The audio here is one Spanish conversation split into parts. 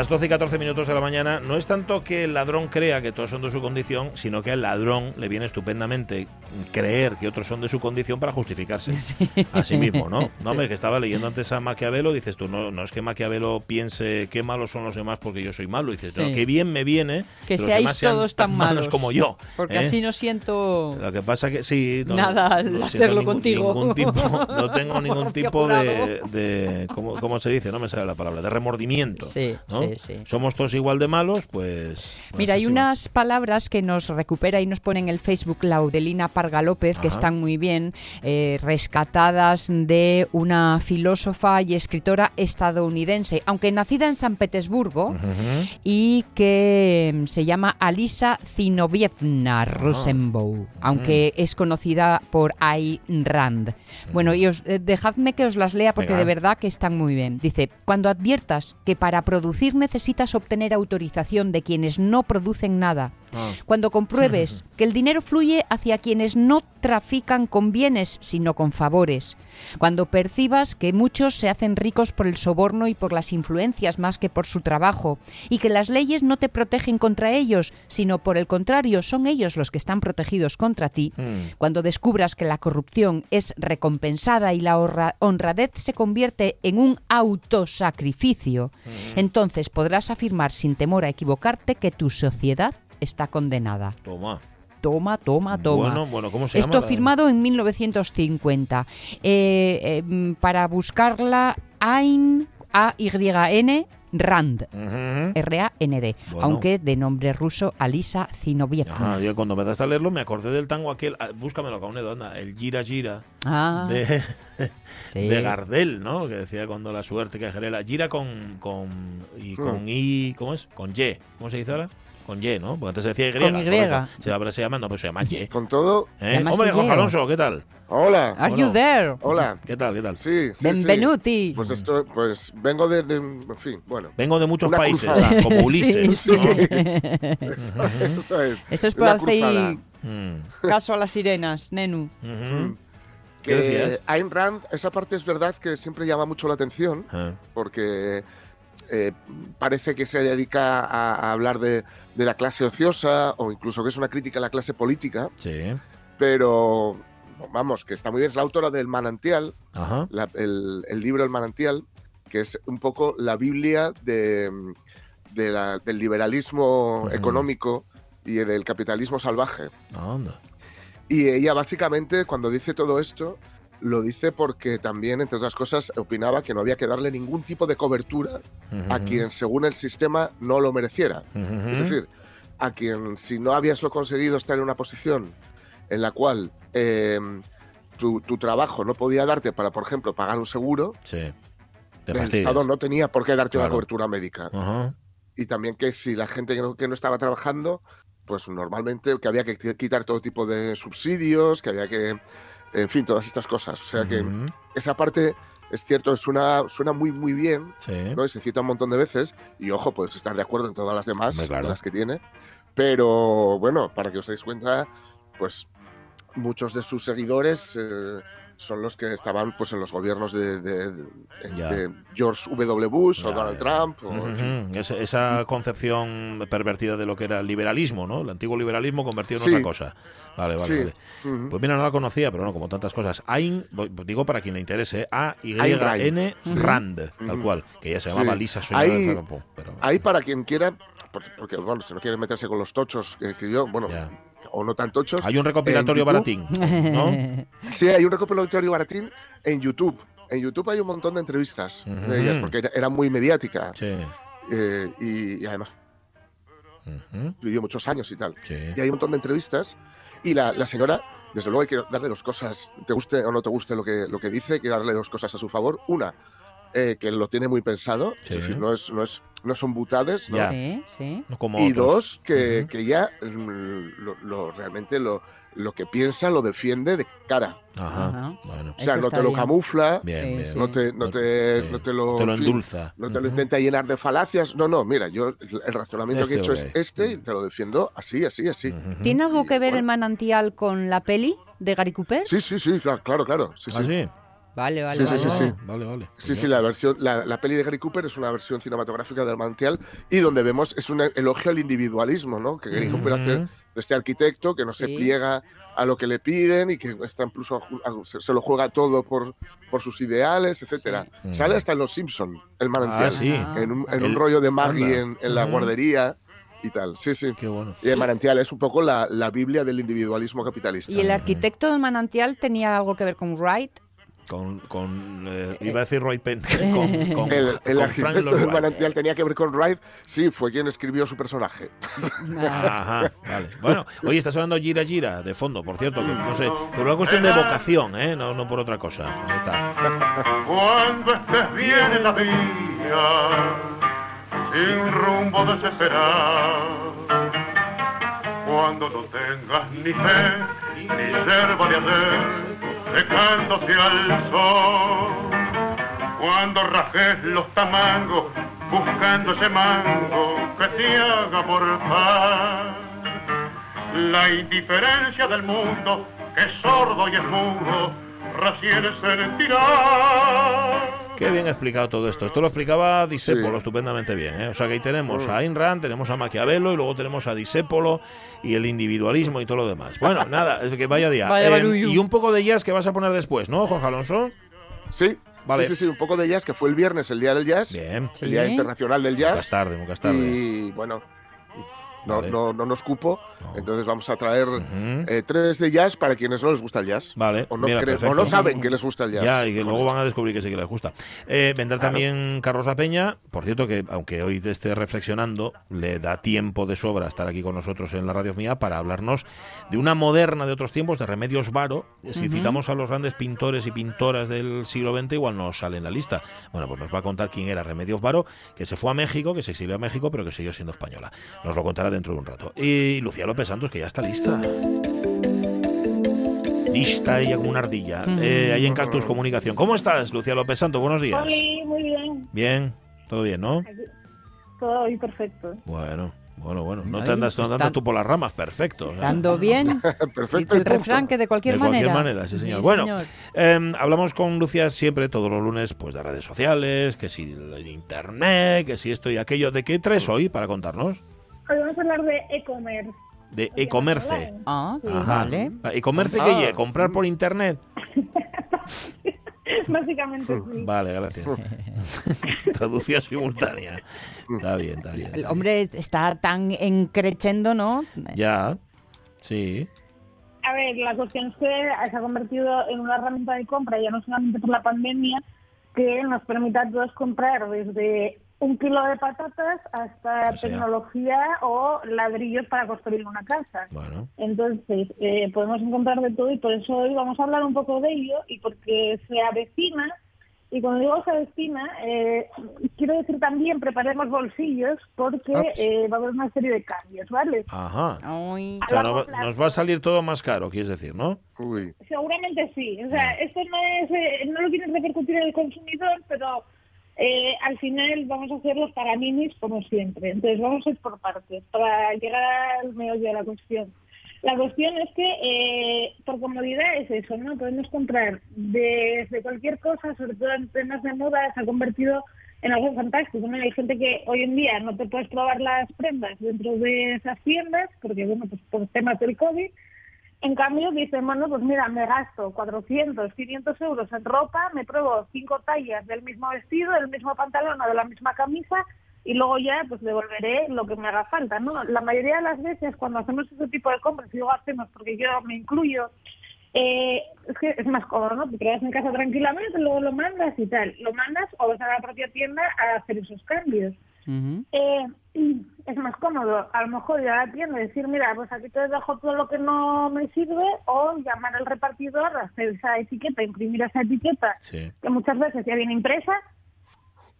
Las 12 y 14 minutos de la mañana no es tanto que el ladrón crea que todos son de su condición, sino que al ladrón le viene estupendamente creer que otros son de su condición para justificarse a sí mismo, ¿no? No, hombre, que estaba leyendo antes a Maquiavelo, dices tú, no, no es que Maquiavelo piense qué malos son los demás porque yo soy malo, dices, no, Sí. qué bien me viene Que los seáis demás sean todos tan malos. como yo. Porque ¿eh? así no siento Lo que pasa que sí. Nada al hacerlo ningún- contigo. ningún tipo- no tengo ningún tipo de, de ¿cómo, cómo se dice? No me sale la palabra, de remordimiento. Sí, ¿no? sí, sí. Somos todos igual de malos, pues. pues Mira, hay unas palabras que nos recupera y nos pone en el Facebook Laudelina Parga López, que están muy bien, eh, rescatadas de una filósofa y escritora estadounidense, aunque nacida en San Petersburgo, y que mm, se llama Alisa Zinovievna Rosenbaum, aunque es conocida por Ayn Rand. Bueno, y os, eh, dejadme que os las lea porque Venga. de verdad que están muy bien. Dice, cuando adviertas que para producir necesitas obtener autorización de quienes no producen nada, Ah. cuando compruebes que el dinero fluye hacia quienes no trafican con bienes, sino con favores. Cuando percibas que muchos se hacen ricos por el soborno y por las influencias más que por su trabajo, y que las leyes no te protegen contra ellos, sino por el contrario, son ellos los que están protegidos contra ti. Mm. Cuando descubras que la corrupción es recompensada y la honra- honradez se convierte en un autosacrificio, entonces podrás afirmar sin temor a equivocarte que tu sociedad está condenada. Toma. Toma, toma, toma. Bueno, bueno, ¿cómo se Esto llama? firmado en 1950. Eh, eh, mm, para buscarla, Ayn, A-Y-N, Rand. R-A-N-D, Bueno. aunque de nombre ruso Alisa Zinovievna. Yo cuando empezaste a leerlo me acordé del tango aquel, ah, búscamelo, Caunedo, anda, el Gira Gira Ah, de, sí. de Gardel, ¿no? Que decía cuando la suerte que gerela. Gira con, con, y con I, ¿cómo es? Con Y. ¿Cómo se dice ahora? Con Y, ¿no? Porque antes se decía Y. Con Y. Sí, ahora se llama, no, pues se llama Y. Con todo, ¿Eh? Hombre. Jorge Alonso, ¿qué tal? hola. Are Bueno. you there? Hola. ¿Qué tal? ¿Qué tal? Sí, sí, Benvenuti. sí. Pues esto, pues vengo de, de- en fin, bueno. Vengo de muchos países, cruzada. como Ulises. Sí, ¿no? Eso es. Eso es por hacer. Mm, caso a las sirenas, Nenu. ¿Qué Que decías? Ayn Rand, esa parte es verdad que siempre llama mucho la atención, Ah, porque eh, parece que se dedica a, a hablar de, de la clase ociosa o incluso que es una crítica a la clase política, sí. pero vamos, que está muy bien. Es la autora del Manantial, Ajá. la- el, el libro El Manantial, que es un poco la Biblia de, de la- del liberalismo Ujú. económico y del capitalismo salvaje. Anda. Y ella básicamente cuando dice todo esto, lo dice porque también, entre otras cosas, opinaba que no había que darle ningún tipo de cobertura a quien según el sistema no lo mereciera. Es decir, a quien si no habías lo conseguido estar en una posición en la cual eh, tu, tu trabajo no podía darte para, por ejemplo, pagar un seguro, Sí. El. Estado no tenía por qué darte una cobertura médica. Y también que si la gente que no, que no estaba trabajando, pues normalmente que había que qui- quitar todo tipo de subsidios, que había que, en fin, todas estas cosas. O sea que esa parte es cierto, suena, suena muy, muy bien, Sí. ¿no? Y se cita un montón de veces. Y ojo, puedes estar de acuerdo en todas las demás, claro. las que tiene. Pero bueno, para que os deis cuenta, pues muchos de sus seguidores eh, son los que estaban pues en los gobiernos de, George W. Bush o Donald ya. Trump. O, en fin. Ujú. Esa, concepción pervertida de lo que era el liberalismo, ¿no? El antiguo liberalismo convertido en Sí. otra cosa. Vale, vale, Sí. vale. Pues mira, no la conocía, pero no, como tantas cosas. Ayn, digo para quien le interese, A-Y-N Ayn Rand. Rand, tal cual. Que ella se llamaba. Lisa Soñada Ahí- pero- para quien quiera, por- porque, bueno, si no quiere meterse con los tochos que escribió, bueno, Ya. O no tan tochos. Hay un recopilatorio baratín, ¿no? Sí, hay un recopilatorio baratín en YouTube. En YouTube hay un montón de entrevistas Ujú. de ellas, porque era, era muy mediática. Sí. eh, y, y además Ujú. vivió muchos años y tal. Sí. Y hay un montón de entrevistas. Y la, la señora, desde luego hay que darle dos cosas, te guste o no te guste lo que, lo que dice, hay que darle dos cosas a su favor. Una, eh, que lo tiene muy pensado, Sí. es decir, no, es, no, es, no son butades. ¿no? Ya. Sí, sí. No como Y dos, que, Ujú. que ella mm, lo, lo- realmente lo, lo que piensa lo defiende de cara. Ajá. Ajá. Bueno. O sea, Eso no te lo bien. camufla, Bien, bien. no te, no te, sí. no te lo, Te endulza. no te lo intenta llenar de falacias. No, no, mira, yo el razonamiento que he Este hecho es este y te lo defiendo así, así, así. ¿Tiene algo Y, que ver bueno. el manantial con la peli de Gary Cooper? Sí, sí, sí, claro, claro, claro. Sí, ¿Ah, sí. Sí? Vale, vale. Sí, sí, vale. sí, sí. Ah, Vale, vale. Sí, sí, la versión, la, la peli de Gary Cooper es una versión cinematográfica del Manantial y donde vemos es un elogio al individualismo, ¿no? Que Gary Cooper hace de este arquitecto que no se Sí. pliega a lo que le piden y que está incluso a ju- a- se, se lo juega todo por, por sus ideales, etcétera. Sí. Sale hasta en Los Simpson el Manantial, Ah, sí. En un, en El- un rollo de Maggie en, en la guardería y tal. Sí, sí. Qué bueno. Y el Manantial es un poco la, la Biblia del individualismo capitalista. ¿Y el arquitecto del manantial tenía algo que ver con Wright? Con, con eh, iba a decir Roy Penn, con, con, El, el con Frank arquitecto Lloyd del Wright. Manantial tenía que ver con Wright, sí, fue quien escribió su personaje. Ajá, vale. Bueno, oye, está sonando Gira Gira de fondo, por cierto, que no sé, por una cuestión de vocación, ¿eh? No, no por otra cosa. Ahí está. Cuando estés bien en la vía, sin rumbo desesperado, cuando no tengas ni fe, ni yerba de hacer, secándose al sol, cuando rajes los tamangos, buscando ese mango que te haga por paz. La indiferencia del mundo, que es sordo y es mudo, recién sentirá. Qué bien explicado todo esto. Esto lo explicaba Disépolo Sí. estupendamente bien. ¿eh? O sea que ahí tenemos Mm. a Ayn Rand, tenemos a Maquiavelo y luego tenemos a Disépolo y el individualismo y todo lo demás. Bueno, nada, es que vaya día. Vaya Eh, y un poco de jazz que vas a poner después, ¿no, Jorge Alonso? Sí, Vale. sí, sí, sí, un poco de jazz, que fue el viernes, el día del jazz, Bien. Sí. el día internacional del Nunca es jazz. tarde, nunca es tarde. Y bueno, no, Vale. no, no nos cupo, No. entonces vamos a traer eh, tres de jazz para quienes no les gusta el jazz. Vale, O no, mira, creen- o perfecto. no saben que les gusta el jazz. Ya, y que luego van a descubrir que sí que les gusta. Eh, vendrá Claro. también Carlos La Peña. Por cierto, que aunque hoy te esté reflexionando, le da tiempo de sobra estar aquí con nosotros en la radio mía para hablarnos de una moderna de otros tiempos, de Remedios Varo. Si citamos a los grandes pintores y pintoras del siglo XX, igual no sale en la lista. Bueno, pues nos va a contar quién era Remedios Varo, que se fue a México, que se exilió a México, pero que siguió siendo española. Nos lo contará dentro de un rato. Y Lucía López Santos, que ya está lista. Lista ella como una ardilla. Eh, ahí en Cactus Comunicación. ¿Cómo estás, Lucía López Santos? Buenos días. Oli, muy bien. Bien, todo bien, ¿no? Todo hoy perfecto. Bueno, bueno, bueno. No Ay, te andas, no está- andas tú por las ramas, perfecto. o sea, Dando bien. Perfecto. El y punto. refrán que de cualquier de manera. cualquier manera, sí, señor. bueno, señor. eh, hablamos con Lucía siempre, todos los lunes, pues de redes sociales, que si el internet, que si esto y aquello. ¿De qué traes hoy para contarnos? Hoy vamos a hablar de e-commerce. De e-commerce. Ah, Ajá. vale. ¿E-commerce Ah. qué es? ¿Comprar por internet? Básicamente sí. Vale, gracias. Traducción simultánea. Está bien, está bien. El hombre está tan encrechendo, ¿no? Ya, sí. A ver, la cuestión es que se ha convertido en una herramienta de compra, ya no solamente por la pandemia, que nos permite a todos comprar desde un kilo de patatas hasta O sea. tecnología o ladrillos para construir una casa. Bueno, Entonces, eh, podemos encontrar de todo y por eso hoy vamos a hablar un poco de ello y porque se avecina, y cuando digo se avecina, eh, quiero decir también preparemos bolsillos porque Ah. eh, va a haber una serie de cambios, ¿vale? ajá. Ay, O sea, no nos va a salir todo más caro, quieres decir, ¿no? Uy, Seguramente sí. O sea, esto no es, eh, no lo quieren repercutir en el consumidor, pero eh, al final vamos a hacer los paraminis como siempre. Entonces vamos a ir por partes para llegar al meollo de la cuestión. La cuestión es que eh, por comodidad es eso, ¿no? Podemos comprar desde cualquier cosa, sobre todo en temas de moda, se ha convertido en algo fantástico. ¿no? Hay gente que hoy en día no te puedes probar las prendas dentro de esas tiendas, porque bueno, pues por temas del COVID, en cambio, dicen, bueno, pues mira, me gasto 400, 500 euros en ropa, me pruebo cinco tallas del mismo vestido, del mismo pantalón o de la misma camisa y luego ya pues devolveré lo que me haga falta, ¿no? La mayoría de las veces cuando hacemos ese tipo de compras, y digo hacemos porque yo me incluyo, eh, es que es más cómodo, ¿no? Te quedas en casa tranquilamente, luego lo mandas y tal. Lo mandas o vas a la propia tienda a hacer esos cambios. Eh, es más cómodo a lo mejor ir a la tienda y decir, mira, pues aquí te dejo todo lo que no me sirve o llamar al repartidor, hacer esa etiqueta, imprimir esa etiqueta Sí. que muchas veces ya viene impresa,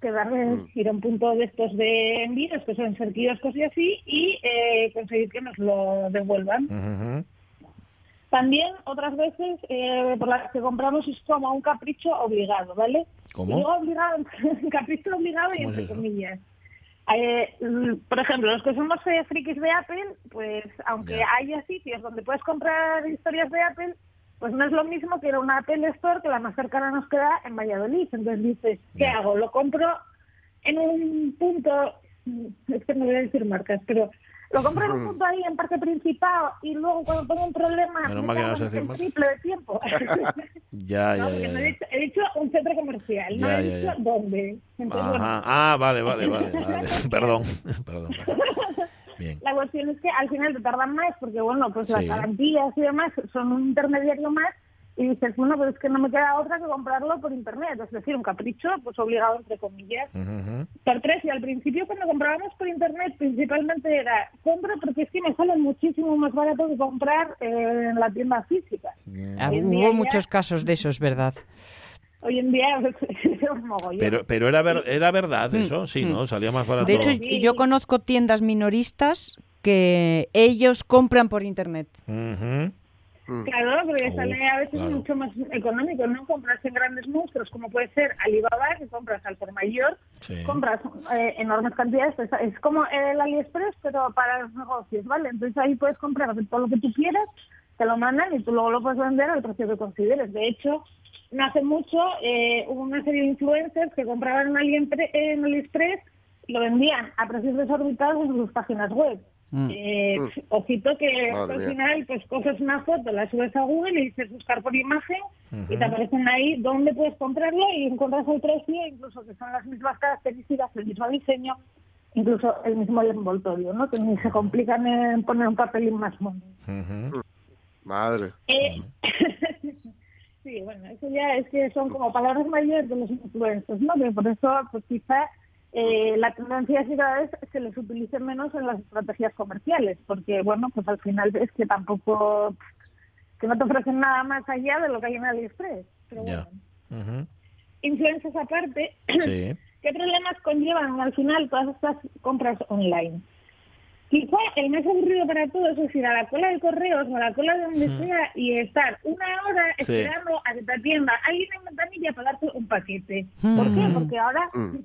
que darle, ir a un punto de estos de envíos, que suelen ser kioscos y así, y eh, conseguir que nos lo devuelvan. También otras veces eh, por las que compramos es como un capricho obligado, ¿vale? ¿Cómo? Digo obligado, capricho obligado y ¿Cómo es entre eso? comillas. Eh, mm, por ejemplo, los que somos eh, frikis de Apple, pues aunque Ya. haya sitios donde puedes comprar historias de Apple, pues no es lo mismo que ir a una Apple Store que la más cercana nos queda en Valladolid. Entonces dices, ¿qué hago? ¿Lo compro en un punto, es que no voy a decir marcas, pero lo compro en un punto ahí en Parque Principal y luego cuando tengo un problema Menos me no el marcas. triple de tiempo. Ya, No, ya, ya. no he, ya. dicho, he dicho un centro comercial, no Ya, he ya, dicho ya. dónde. Entonces, bueno, Ajá. Ah, vale, vale, vale, vale. Perdón, perdón. perdón. Bien. La cuestión es que al final te tardan más porque, bueno, pues Sí. las garantías y demás son un intermediario más y dices, bueno, pues es que no me queda otra que comprarlo por internet. Es decir, un capricho, pues obligado, entre comillas. Por tres, y al principio cuando comprábamos por internet principalmente era, compro porque es que me sale muchísimo más barato que comprar eh, en la tienda física. Ah, Hubo ya- muchos casos de eso, es verdad. Hoy en día. Pero, pero era, ver- era verdad eso, sí, ¿no? Salía más barato. Mm, De hecho, yo conozco tiendas minoristas que ellos compran por internet. Ujú. Claro, porque Oh, sale a veces claro. mucho más económico, ¿no? Compras en grandes monstruos, como puede ser Alibaba, que compras al por mayor, Sí. compras eh, enormes cantidades, es, es como el AliExpress, pero para los negocios, ¿vale? Entonces ahí puedes comprar todo lo que tú quieras, te lo mandan y tú luego lo puedes vender al precio que consideres. De hecho, no hace mucho eh, hubo una serie de influencers que compraban en, AliEmpre- en AliExpress lo vendían a precios desorbitados en sus páginas web. Mm. Eh, Ojito que Madre al mía. final pues coges una foto, la subes a Google y dices buscar por imagen y te aparecen ahí dónde puedes comprarlo y encuentras el precio, incluso que son las mismas características, el mismo diseño, incluso el mismo envoltorio, ¿no? Que ni se complican en poner un papelín más mono. Ujú. Madre. Eh, sí, bueno, eso ya es que son como palabras mayores de los influencers, ¿no? Que por eso, pues quizá eh, la tendencia es que cada vez se les utilice menos en las estrategias comerciales, porque, bueno, pues al final es que tampoco, que no te ofrecen nada más allá de lo que hay en AliExpress. Pero Ya. bueno, Ujú. influencers aparte, Sí. ¿qué problemas conllevan al final todas estas compras online? Quizá el más aburrido para todos es ir a la cola de correos o a la cola de donde sea y estar una hora Sí. esperando a que te atienda alguien en ventanilla para darte un paquete. ¿Por qué? Porque ahora, Mm.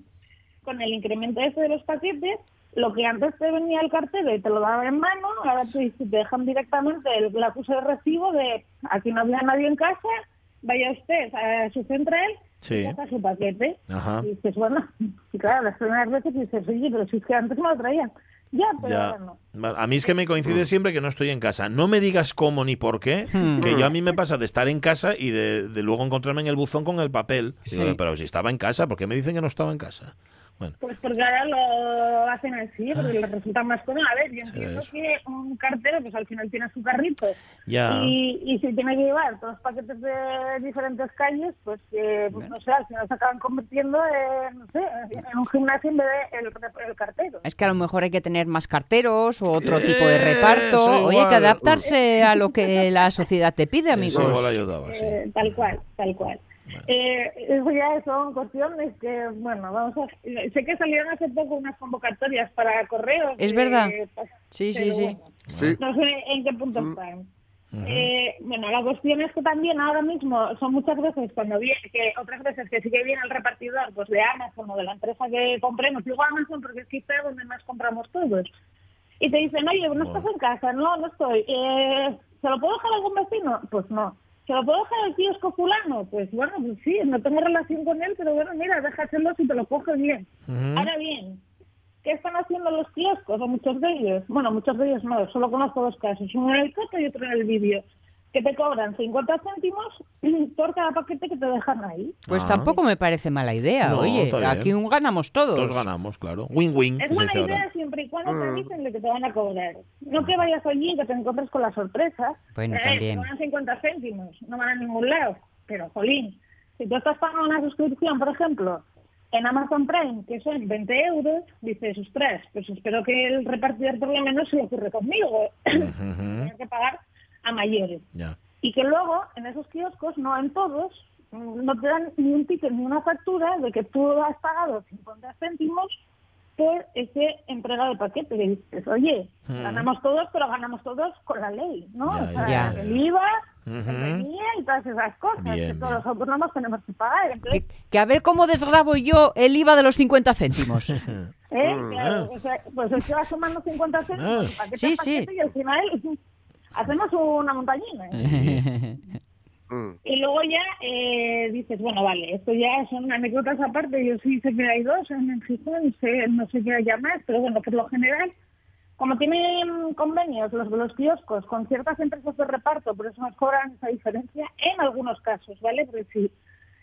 Con el incremento este de los paquetes, lo que antes te venía el cartero y te lo daba en mano, ahora te, te dejan directamente el, la acusa de recibo de aquí no había nadie en casa, vaya usted a su central Sí. y saca su paquete. Ajá. Y dices, bueno, y claro, las primeras veces dices, oye, pero si es que antes me lo traían. Ya, pero Ya. ahora no. Vale, A mí es que me coincide siempre que no estoy en casa. No me digas cómo ni por qué, que yo a mí me pasa de estar en casa y de, de luego encontrarme en el buzón con el papel. Sí. Digo, pero si estaba en casa, ¿por qué me dicen que no estaba en casa? Bueno, Pues porque ahora lo hacen así, porque les resulta más cómodo. A ver, yo entiendo que un cartero, pues al final tiene su carrito. ya. Y, y si tiene que llevar todos los paquetes de diferentes calles, pues, eh, pues no sé, al final se acaban convirtiendo en, no sé, en un gimnasio en vez de el, el cartero. Es que a lo mejor hay que tener más carteros o otro tipo de reparto. Oye, hay que igual. adaptarse a lo que la sociedad te pide, amigos. Eso igual ayudaba, sí. Eh, tal cual, tal cual. Eh, eso ya son cuestiones que, bueno, vamos a... Sé que salieron hace poco unas convocatorias para correos. Es de- verdad. Sí, sí, sí. bueno, Sí. no sé en qué punto están. Eh, bueno, la cuestión es que también ahora mismo son muchas veces cuando viene, que otras veces que sí que viene el repartidor pues de Amazon o de la empresa que compremos, digo Amazon porque es quizá donde más compramos todos. Y te dicen, oye, no estás en casa, no, no estoy. Eh, ¿Se lo puedo dejar a algún vecino? Pues no. ¿Se lo puedo dejar al kiosco fulano? Pues bueno, pues sí, no tengo relación con él, pero bueno, mira, déjaselo si te lo coges bien. Ahora bien, ¿qué están haciendo los kioscos o muchos de ellos? Bueno, muchos de ellos no, solo conozco dos casos, uno en el coto y otro en el vídeo. Que te cobran 50 céntimos por cada paquete que te dejan ahí. Pues Ah. tampoco me parece mala idea. No, Oye, aquí un ganamos todos. Todos ganamos, claro. Win-win. Es buena idea ahora. siempre y cuando te Mm. dicen de que te van a cobrar. No que vayas allí y que te encuentres con la sorpresa. Bueno, Eh, también. Te cobran 50 céntimos, no van a ningún lado. Pero, jolín, si tú estás pagando una suscripción, por ejemplo, en Amazon Prime, que son 20 euros, dices, ostras, pues espero que el repartidor por lo menos se lo ocurre conmigo. Tener que pagar a mayores. Ya. Y que luego, en esos kioscos, no en todos, no te dan ni un ticket ni una factura de que tú has pagado 50 céntimos por ese entrega de paquete. Que dices, oye, Mm. ganamos todos, pero ganamos todos con la ley, ¿no? Ya, o sea, el IVA, el IVA y todas esas cosas Bien, que todos los autónomos tenemos que pagar. Entonces, Que, que a ver cómo desgrabo yo el IVA de los 50 céntimos. ¿eh? Mm. Claro, o sea, pues es que vas sumando 50 céntimos Ah. paquete Sí, sí. y al final hacemos una montañina. Mm. Y luego ya eh, dices, bueno, vale, esto ya son anécdotas aparte. Yo sí sé que hay dos en Gijón, sé, no sé qué haya más, pero bueno, por lo general, como tienen convenios los de los kioscos con ciertas empresas de reparto, por eso nos cobran esa diferencia en algunos casos, ¿vale? Porque si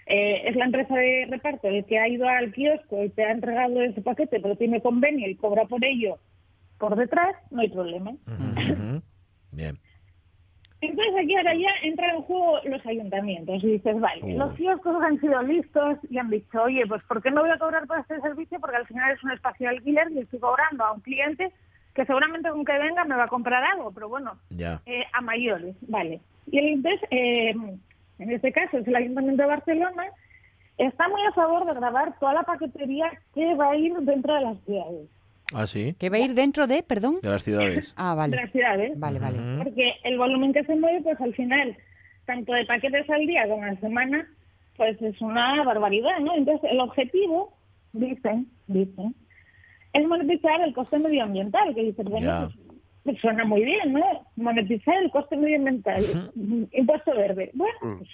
eh, es la empresa de reparto el que ha ido al kiosco y te ha entregado ese paquete, pero tiene convenio y cobra por ello por detrás, no hay problema. Ujú. Bien. Entonces aquí ahora ya entran en juego los ayuntamientos y dices, vale, Uy. los kioscos han sido listos y han dicho, oye, pues ¿por qué no voy a cobrar por este servicio? Porque al final es un espacio de alquiler y estoy cobrando a un cliente que seguramente con que venga me va a comprar algo, pero bueno, Ya. eh, a mayores, vale. Y el, entonces, eh, en este caso es el Ayuntamiento de Barcelona, está muy a favor de grabar toda la paquetería que va a ir dentro de las ciudades. Ah, sí. que va a ir dentro de, perdón. De las ciudades. Ah, De vale. las ciudades. Vale, vale. Porque el volumen que se mueve, pues al final, tanto de paquetes al día como a la semana, pues es una barbaridad, ¿no? Entonces, el objetivo, dicen, dicen, es monetizar el coste medioambiental, que dicen, bueno, Ya. pues, pues suena muy bien, ¿no? Monetizar el coste medioambiental, impuesto verde. Bueno, pues,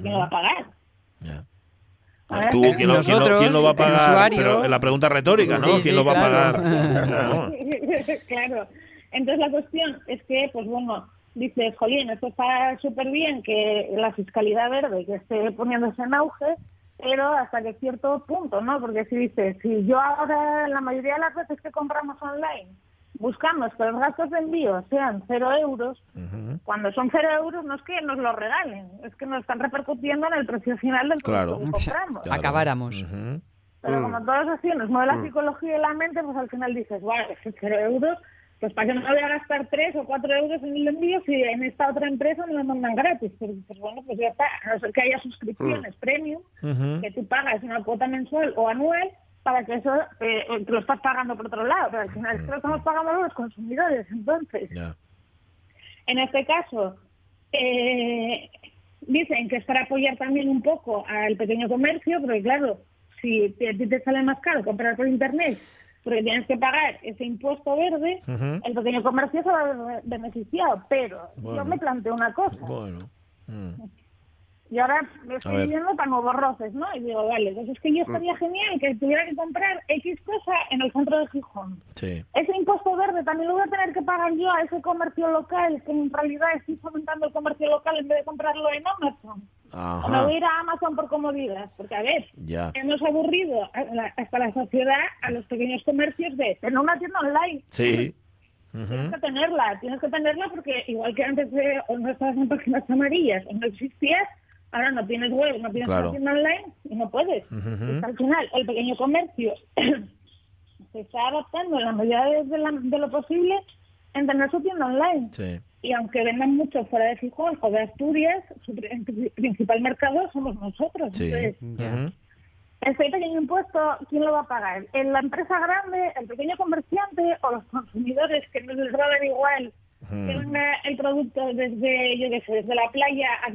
¿quién lo va a pagar? Ya. Tú, ¿quién lo, quién lo- Nosotros, quién lo va a pagar? usuario. Pero la pregunta retórica, ¿no? Sí, ¿Quién sí, lo va claro. a pagar? Claro. claro. Entonces la cuestión es que, pues bueno, dices, jolín, esto está súper bien que la fiscalidad verde que esté poniéndose en auge, pero hasta que cierto punto, ¿no? Porque si dices, si yo ahora, la mayoría de las veces que compramos online, buscamos que los gastos de envío sean cero euros, cuando son cero euros no es que nos lo regalen, es que nos están repercutiendo en el precio final del Claro. producto que compramos. Claro. Acabáramos. Pero Mm. como todo es así, nos mueve la psicología y la mente, pues al final dices, vale, es cero euros, pues para qué no me voy a gastar tres o cuatro euros en el envío si en esta otra empresa me lo mandan gratis. Pero dices, bueno, pues ya está, a no ser que haya suscripciones premium, Ujú. que tú pagas una cuota mensual o anual para que eso eh, eh, lo estás pagando por otro lado, pero al final es que lo estamos pagando los consumidores. Entonces, en este caso, eh, dicen que es para apoyar también un poco al pequeño comercio, porque claro, si te- a ti te sale más caro comprar por internet, porque tienes que pagar ese impuesto verde, el pequeño comercio se va a beneficiado. Pero Bueno. yo me planteo una cosa, Bueno. Mm. Y ahora me estoy viendo para nuevos roces, ¿no? Y digo, vale, pues es que yo estaría genial que tuviera que comprar X cosa en el centro de Gijón. Sí. Ese impuesto verde también lo voy a tener que pagar yo a ese comercio local, que en realidad estoy fomentando el comercio local en vez de comprarlo en Amazon. O me Ajá. voy a ir a Amazon por comodidad, porque a ver, Ya. hemos aburrido hasta la sociedad a los pequeños comercios de tener una tienda online. Sí. Tienes que tenerla, tienes que tenerla porque igual que antes de, o no estabas en páginas amarillas o no existías, ahora no tienes web, no tienes Claro. una tienda online y no puedes. Al final, el pequeño comercio se está adaptando en la medida de, la- de lo posible en tener su tienda online. Sí. Y aunque vendan mucho fuera de Gijón o de Asturias, su pri- principal mercado somos nosotros. Sí. Entonces, ese pequeño impuesto, ¿quién lo va a pagar? ¿En ¿La empresa grande, el pequeño comerciante o los consumidores que no les va a dar igual venga el producto desde, yo qué sé, desde la playa a?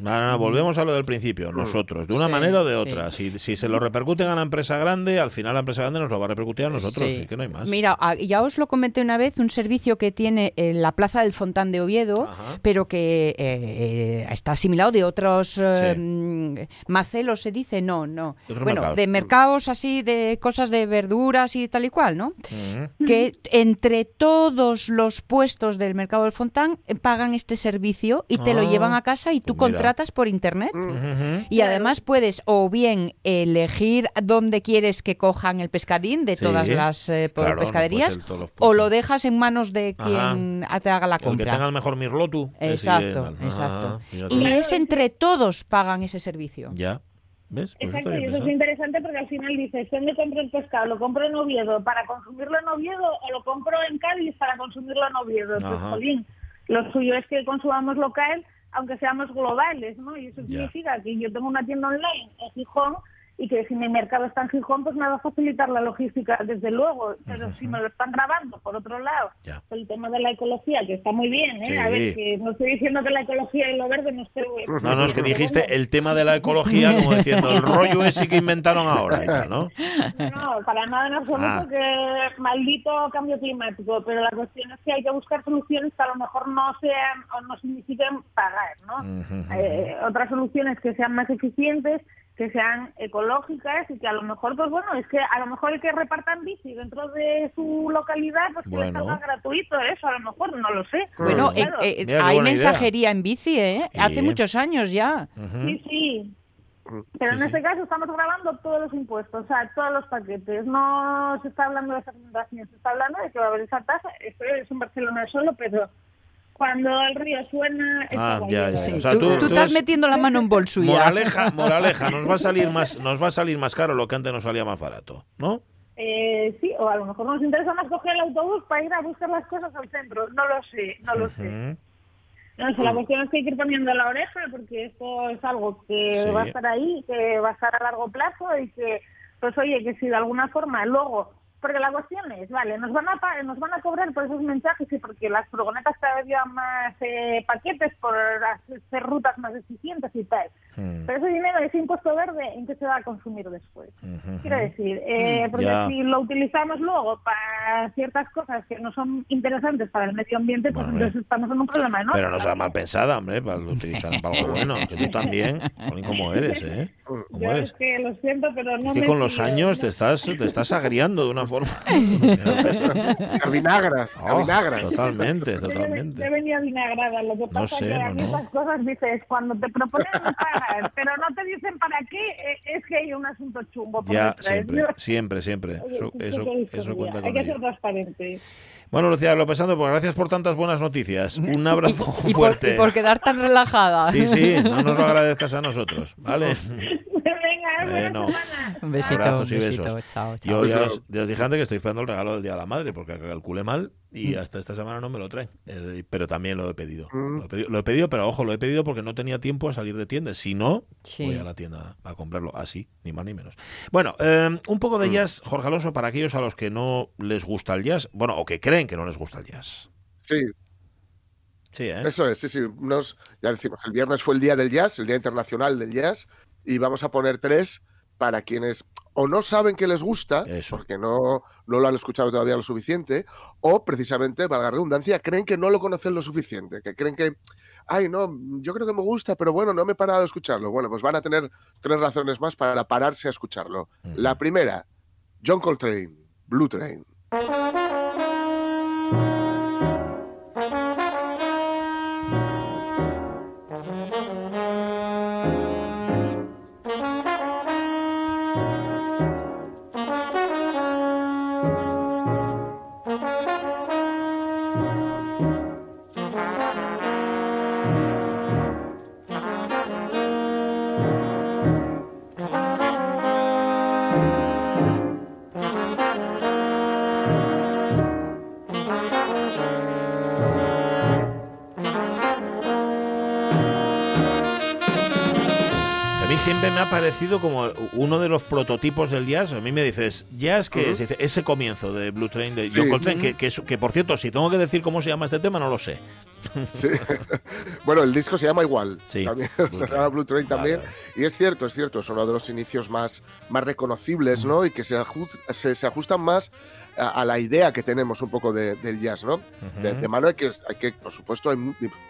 No, no, no, volvemos a lo del principio, nosotros, de una Sí, manera o de sí. otra. Si, si se lo repercuten a la empresa grande, al final la empresa grande nos lo va a repercutir a nosotros, Sí. y que no hay más. Mira, ya os lo comenté una vez, un servicio que tiene en la Plaza del Fontán de Oviedo, Ajá. pero que eh, eh, está asimilado de otros eh, Sí. mm, macelos, se dice, no, no. De bueno, mercados. de mercados así, de cosas de verduras y tal y cual, ¿no? Ujú. que entre todos los puestos estos del mercado del Fontán eh, pagan este servicio y te lo Ah, llevan a casa y tú pues mira. contratas por internet. Mm. Y además puedes o bien elegir dónde quieres que cojan el pescadín de Sí, todas las eh, claro, pescaderías o lo dejas en manos de quien te haga la El que compra. tenga el mejor mirlotu. ese Exacto. Ah. Y es entre todos pagan ese servicio. Ya. ¿Ves? Pues Exacto, y eso es interesante porque al final dices, ¿dónde compro el pescado? ¿Lo compro en Oviedo para consumirlo en Oviedo o lo compro en Cádiz para consumirlo en Oviedo? Pues, jolín, lo suyo es que consumamos local, aunque seamos globales, ¿no? Y eso significa que yo tengo una tienda online en Gijón y que si mi mercado está en Gijón, pues me va a facilitar la logística, desde luego. Pero si me lo están grabando, por otro lado, Ya. el tema de la ecología, que está muy bien, ¿eh? A ver, que no estoy diciendo que la ecología y lo verde no esté... No, no, es que dijiste el tema de la ecología como diciendo el rollo ese que inventaron ahora, y tal, ¿no? No, para nada en absoluto Ah. que maldito cambio climático, pero la cuestión es que hay que buscar soluciones que a lo mejor no sean o no signifiquen pagar, ¿no? Eh, otras soluciones que sean más eficientes, que sean ecológicas y que a lo mejor, pues bueno, es que a lo mejor el que repartan bici dentro de su localidad, pues que le Bueno. salga gratuito eso, a lo mejor, no lo sé. Bueno, eh, Claro. eh, hay idea. mensajería en bici, ¿eh? Sí. Hace muchos años ya. Sí, sí. Pero en Sí, este sí. caso estamos grabando todos los impuestos, o sea, todos los paquetes. No se está hablando de esa presentación, se está hablando de que va a haber esa tasa. Esto es en Barcelona solo, pero cuando el río suena... Ah, ya, ya. Sí, O sea, tú, tú- tú tú estás es- metiendo la mano en bolso ya. Moraleja, moraleja, nos va a salir más, nos va a salir más caro lo que antes nos salía más barato, ¿no? Eh, sí, o a lo mejor nos interesa más coger el autobús para ir a buscar las cosas al centro. No lo sé, no lo sé. No sé, la cuestión es que hay que ir poniendo la oreja porque esto es algo que Sí. va a estar ahí, que va a estar a largo plazo y que, pues oye, que si de alguna forma luego, porque la cuestión es, vale, nos van a nos van a cobrar por esos mensajes y porque las furgonetas cada vez llevan más eh, paquetes por hacer rutas más eficientes y tal. Mm. Pero ese dinero, ese impuesto verde, ¿en qué se va a consumir después? Ujú. Quiero decir, eh, porque Ya. si lo utilizamos luego para ciertas cosas que no son interesantes para el medio ambiente, pues Bueno, entonces estamos en un problema, ¿no? Pero no sea mal pensada, hombre, para lo utilizar para algo bueno. Que tú también, ¿cómo eres, eh? ¿Cómo Yo es eres? que lo siento, pero no Es que me con los años no. te estás, te estás agriando de una forma. A vinagras, a Oh, vinagras. totalmente, Yo totalmente. venía vinagrada. Lo que pasa sé, que a no, mí no. esas cosas dices, cuando te proponen pero no te dicen para qué, eh, es que hay un asunto chungo por Ya, siempre, siempre, siempre. Eso, eso, eso cuenta Hay que ello. ser transparente. Bueno, Lucía López Santos, pues gracias por tantas buenas noticias. Un abrazo Y fuerte. y por quedar tan relajada. Sí, sí, no nos lo agradezcas a nosotros, ¿vale? Venga, Bueno. Un besito, Abrazos y un besito. besos. Chao, chao. Yo ya os, ya os dije antes que estoy esperando el regalo del Día de la Madre, porque calculé mal y Mm. hasta esta semana no me lo traen. Eh, pero también lo he pedido. Mm. Lo he pedido. Lo he pedido, pero ojo, lo he pedido porque no tenía tiempo a salir de tiendas. Si no, Sí. voy a la tienda a comprarlo así, ni más ni menos. Bueno, eh, un poco Mm. de jazz, Jorge Alonso, para aquellos a los que no les gusta el jazz, bueno, o que creen que no les gusta el jazz. Sí, Sí, ¿eh? eso es, sí, sí. Nos, ya decimos, el viernes fue el día del jazz, el Día Internacional del Jazz, y vamos a poner tres para quienes o no saben que les gusta, Eso. porque no, no lo han escuchado todavía lo suficiente, o precisamente, para la redundancia, creen que no lo conocen lo suficiente, que creen que, ay, no, yo creo que me gusta, pero bueno, no me he parado a escucharlo. Bueno, pues van a tener tres razones más para pararse a escucharlo. La primera, John Coltrane, Blue Train. Parecido como uno de los prototipos del jazz. A mí me dices, jazz, que es? Ese comienzo de Blue Train de Sí. John Coltrane, que, que, por cierto, si tengo que decir cómo se llama este tema, no lo sé. Sí. bueno, el disco se llama igual. Sí. También, Blue se llama. Blue Train también. vale. Y es cierto, es cierto, es uno de los inicios más, más reconocibles, ¿no? Y que se, aju- se, se ajustan más a, a la idea que tenemos un poco de- del jazz, ¿no? de, de mano hay que, hay que, por supuesto, hay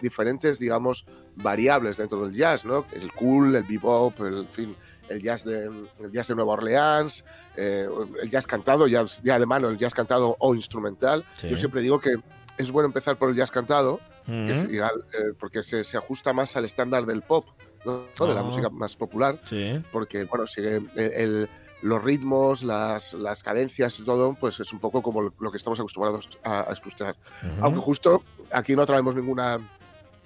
diferentes, digamos, variables dentro del jazz, ¿no? El cool, el bebop, el en fin, el jazz de, el jazz de Nueva Orleans, eh, el jazz cantado, ya, ya de mano, el jazz cantado o instrumental. Sí. Yo siempre digo que es bueno empezar por el jazz cantado, que es igual, eh, porque se, se ajusta más al estándar del pop, ¿no? de la Ah. música más popular, Sí. porque bueno, sigue el- el- los ritmos, las, las cadencias y todo, pues es un poco como lo- que estamos acostumbrados a, a escuchar. Aunque justo aquí no traemos ninguna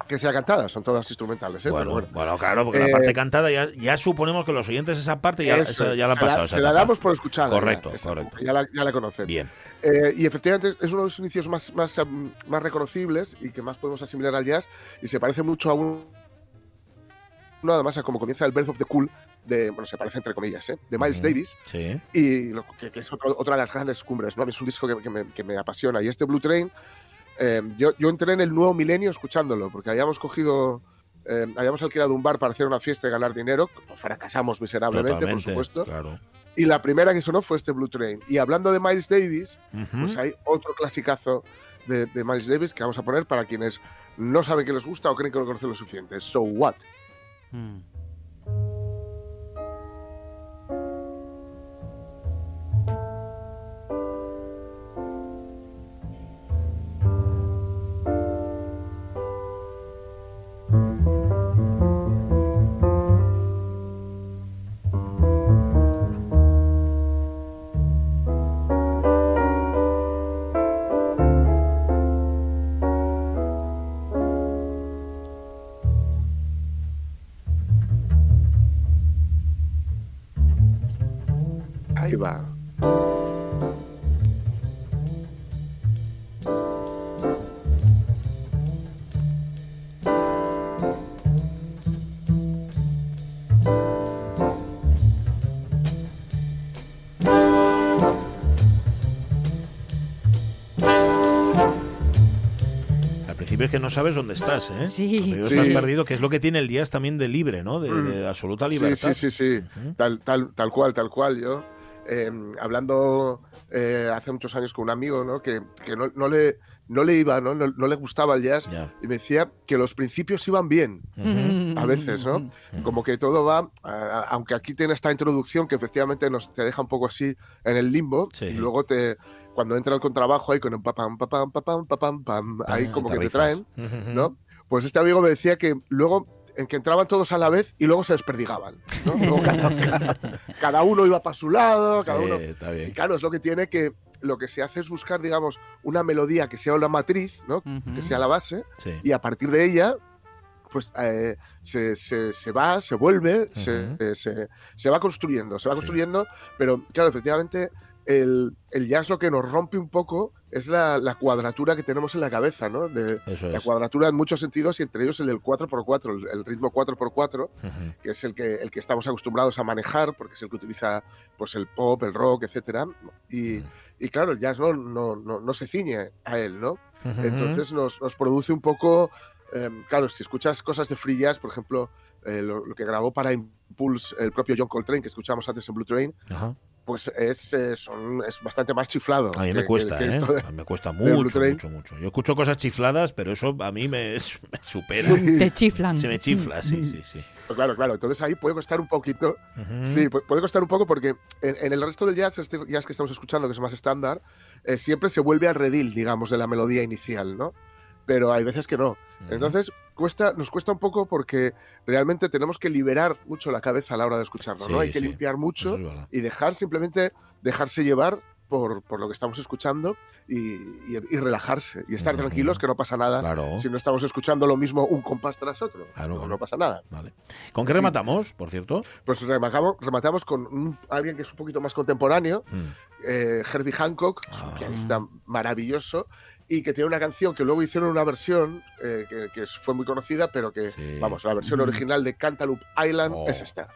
que sea cantada, son todas instrumentales. ¿eh? Bueno, bueno. bueno, claro, porque la Eh, parte cantada ya, ya suponemos que los oyentes esa parte ya, Eso esa es, ya la han se pasado. se la damos por escuchada. ya, Correcto, esa, correcto. Ya la, ya la conocen. Bien. Eh, y efectivamente es uno de los inicios más, más, más reconocibles y que más podemos asimilar al jazz y se parece mucho a un... No, además a como comienza el Birth of the Cool, de, bueno, se parece entre comillas, ¿eh? de Miles. Davis, Sí. y lo que, que es otro- otra de las grandes cumbres, ¿no? Es un disco que, que me, que me apasiona. Y este Blue Train, eh, yo, yo entré en el nuevo milenio escuchándolo, porque habíamos cogido, eh, habíamos alquilado un bar para hacer una fiesta y ganar dinero, fracasamos miserablemente, Totalmente, por supuesto. Claro. Y la primera que sonó fue este Blue Train. Y hablando de Miles Davis, pues hay otro clasicazo de, de Miles Davis que vamos a poner para quienes no saben que les gusta o creen que lo conocen lo suficiente. So What? Mm. Que no sabes dónde estás, ¿eh? Sí. Sí. Estás perdido, que es lo que tiene el jazz también de libre, ¿no? De, de absoluta Sí, libertad. sí, sí, sí. Ujú. Tal, tal, tal cual, tal cual. Yo, eh, hablando eh, hace muchos años con un amigo, ¿no? Que, que no, no le, no le iba, ¿no? No, no le gustaba el jazz. Ya. Y me decía que los principios iban bien. Ujú. A veces, ¿no? Como que todo va, a- a- aunque aquí tiene esta introducción que efectivamente nos te deja un poco así en el limbo, Sí. y luego te, cuando entra el contrabajo ahí con un papam, papam, papam, papam, pam, ahí Ah, como que te traen. ¿no? Pues este amigo me decía que luego, en que entraban todos a la vez y luego se desperdigaban, ¿no? Luego cada, cada- cada uno iba para su lado, cada Sí, uno... está Y bien. claro, es lo que tiene que, lo que se hace es buscar, digamos, una melodía que sea la matriz, ¿no? Ujú. Que sea la base, Sí. y a partir de ella pues eh, se, se- se va, se vuelve, se, Ujú. eh, se- se va construyendo, se va Sí. construyendo, pero claro, efectivamente el, el jazz lo que nos rompe un poco es la, la cuadratura que tenemos en la cabeza, ¿no? De, Eso la cuadratura en muchos sentidos y entre ellos el del 4x4, el, el ritmo 4x4, Ujú. que es el que, el que estamos acostumbrados a manejar, porque es el que utiliza pues, el pop, el rock, etcétera. Y, Ujú. y claro, el jazz no, no, no, no se ciñe a él, ¿no? Entonces nos, nos produce un poco, eh, claro, si escuchas cosas de free jazz, por ejemplo, eh, lo, lo que grabó para Impulse el propio John Coltrane, que escuchamos antes en Blue Train, Ajá. Pues es, eh, son, es bastante más chiflado. A mí me que- cuesta, que ¿eh? esto de- A mí me cuesta mucho, mucho, mucho. Yo escucho cosas chifladas, pero eso a mí me, me supera. Sí. Te chiflan. Se me chifla, sí, sí, sí. Pues claro, claro. Entonces ahí puede costar un poquito. Sí, pu- puede costar un poco porque en, en el resto del jazz, este jazz que estamos escuchando, que es más estándar, eh, siempre se vuelve al redil, digamos, de la melodía inicial, ¿no? Pero hay veces que no. Entonces, cuesta, nos cuesta un poco porque realmente tenemos que liberar mucho la cabeza a la hora de escucharlo, Sí, ¿no? Hay que sí. limpiar mucho es y dejar simplemente dejarse llevar por, por lo que estamos escuchando y, y- y relajarse y estar tranquilos que no pasa nada Claro. si no estamos escuchando lo mismo un compás tras otro. Claro, no, claro. no pasa nada. Vale. ¿Con qué rematamos, por cierto? Pues rematamos, rematamos con un- alguien que es un poquito más contemporáneo, Mm. eh, Herbie Hancock, es un Ah. pianista maravilloso y que tiene una canción que luego hicieron una versión eh, que, fue muy conocida, pero que, Sí. vamos, la versión Mm. original de Cantaloupe Island Oh. es esta.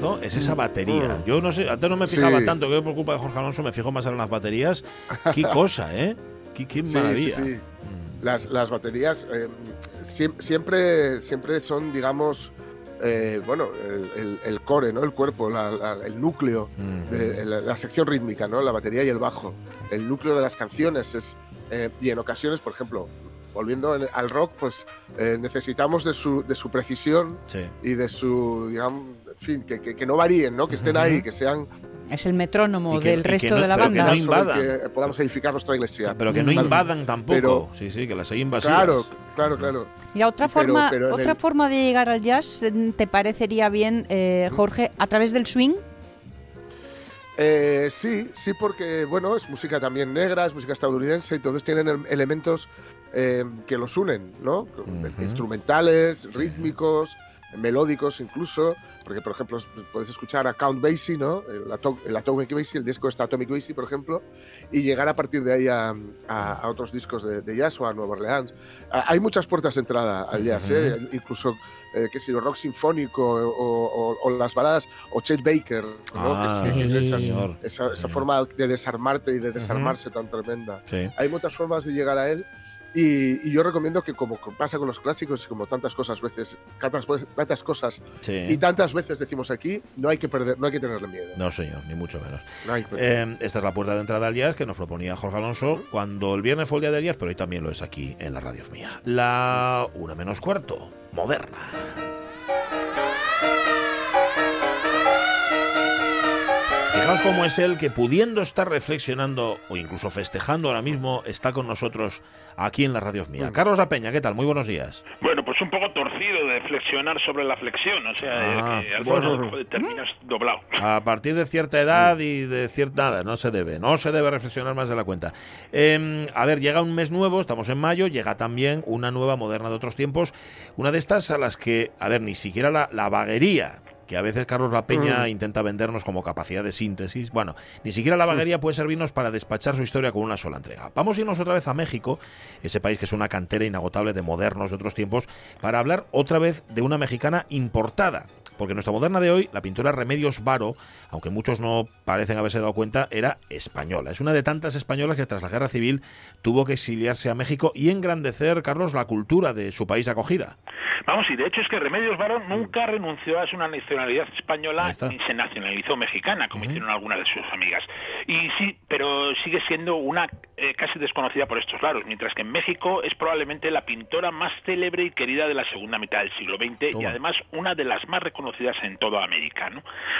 Puntazo es esa batería. Yo no sé, antes no me fijaba Sí. tanto, que por culpa de Jorge Alonso me fijo más en las baterías. Qué cosa, ¿eh? Qué, qué maravilla. sí, sí. Las, las baterías eh, siem- siempre, siempre son, digamos, eh, bueno, el, el- core, ¿no? El cuerpo, la- la- el núcleo, de, la, la sección rítmica, ¿no? La batería y el bajo. El núcleo de las canciones es, eh, y en ocasiones, por ejemplo, volviendo en- al rock, pues eh, necesitamos de su, de su precisión Sí. y de su, digamos, fin, que, que- que no varíen, ¿no? Que estén ahí, que sean Es el metrónomo que- del resto no- de la pero que banda. no invadan. que podamos edificar nuestra iglesia. Pero que no Claro. invadan tampoco. Pero- sí, sí, que las hay invasivas. Claro, claro, claro. Mira, otra forma, pero otra el- forma de llegar al jazz, ¿te parecería bien, eh, Jorge, a través del swing? Eh, sí, sí, porque bueno, es música también negra, es música estadounidense y todos tienen el- elementos eh, que los unen, ¿no? Instrumentales, rítmicos, melódicos incluso, porque por ejemplo puedes escuchar a Count Basie, ¿no? El, Ato- el Atomic Basie, el disco está Atomic Basie, por ejemplo, y llegar a partir de ahí a, a- a otros discos de, de jazz o a Nueva Orleans. Ah, Hay muchas puertas de entrada al jazz, ¿eh? incluso eh, que si el rock sinfónico o, o- o las baladas, o Chet Baker, ¿no? Ah, Que- que esa, esa forma de desarmarte y de desarmarse tan tremenda. Sí. Hay muchas formas de llegar a él y, y yo recomiendo que como pasa con los clásicos y como tantas cosas veces, tantas, tantas cosas sí. y tantas veces decimos aquí, no hay que perder, no hay que tenerle miedo. No, señor, ni mucho menos. No. Eh, esta es la puerta de entrada al jazz que nos proponía Jorge Alonso cuando el viernes fue el día del jazz, pero hoy también lo es aquí en la radio mía. La una menos cuarto, moderna. Fijaos cómo es él que pudiendo estar reflexionando o incluso festejando ahora mismo está con nosotros aquí en la radio mía. Carlos La Peña, ¿qué tal? Muy buenos días. Bueno, pues un poco torcido de flexionar sobre la flexión, o sea, Ah, que al bueno. terminas doblado. A partir de cierta edad y de cierta nada, no se debe, no se debe reflexionar más de la cuenta. Eh, a ver, llega un mes nuevo, estamos en mayo, llega también una nueva moderna de otros tiempos, una de estas a las que, a ver, ni siquiera la, la vaguería que a veces Carlos La Peña intenta vendernos como capacidad de síntesis. Bueno, ni siquiera la vaguería puede servirnos para despachar su historia con una sola entrega. Vamos a irnos otra vez a México, ese país que es una cantera inagotable de modernos de otros tiempos, para hablar otra vez de una mexicana importada. Porque nuestra moderna de hoy, la pintora Remedios Varo, aunque muchos no parecen haberse dado cuenta, era española. Es una de tantas españolas que tras la guerra civil tuvo que exiliarse a México y engrandecer, Carlos, la cultura de su país acogida. Vamos, y de hecho es que Remedios Varo nunca renunció a su nacionalidad española ni se nacionalizó mexicana, como hicieron algunas de sus amigas. Y sí, pero sigue siendo una eh, casi desconocida por estos lados, mientras que en México es probablemente la pintora más célebre y querida de la segunda mitad del siglo XX y además una de las más reconocidas en toda América.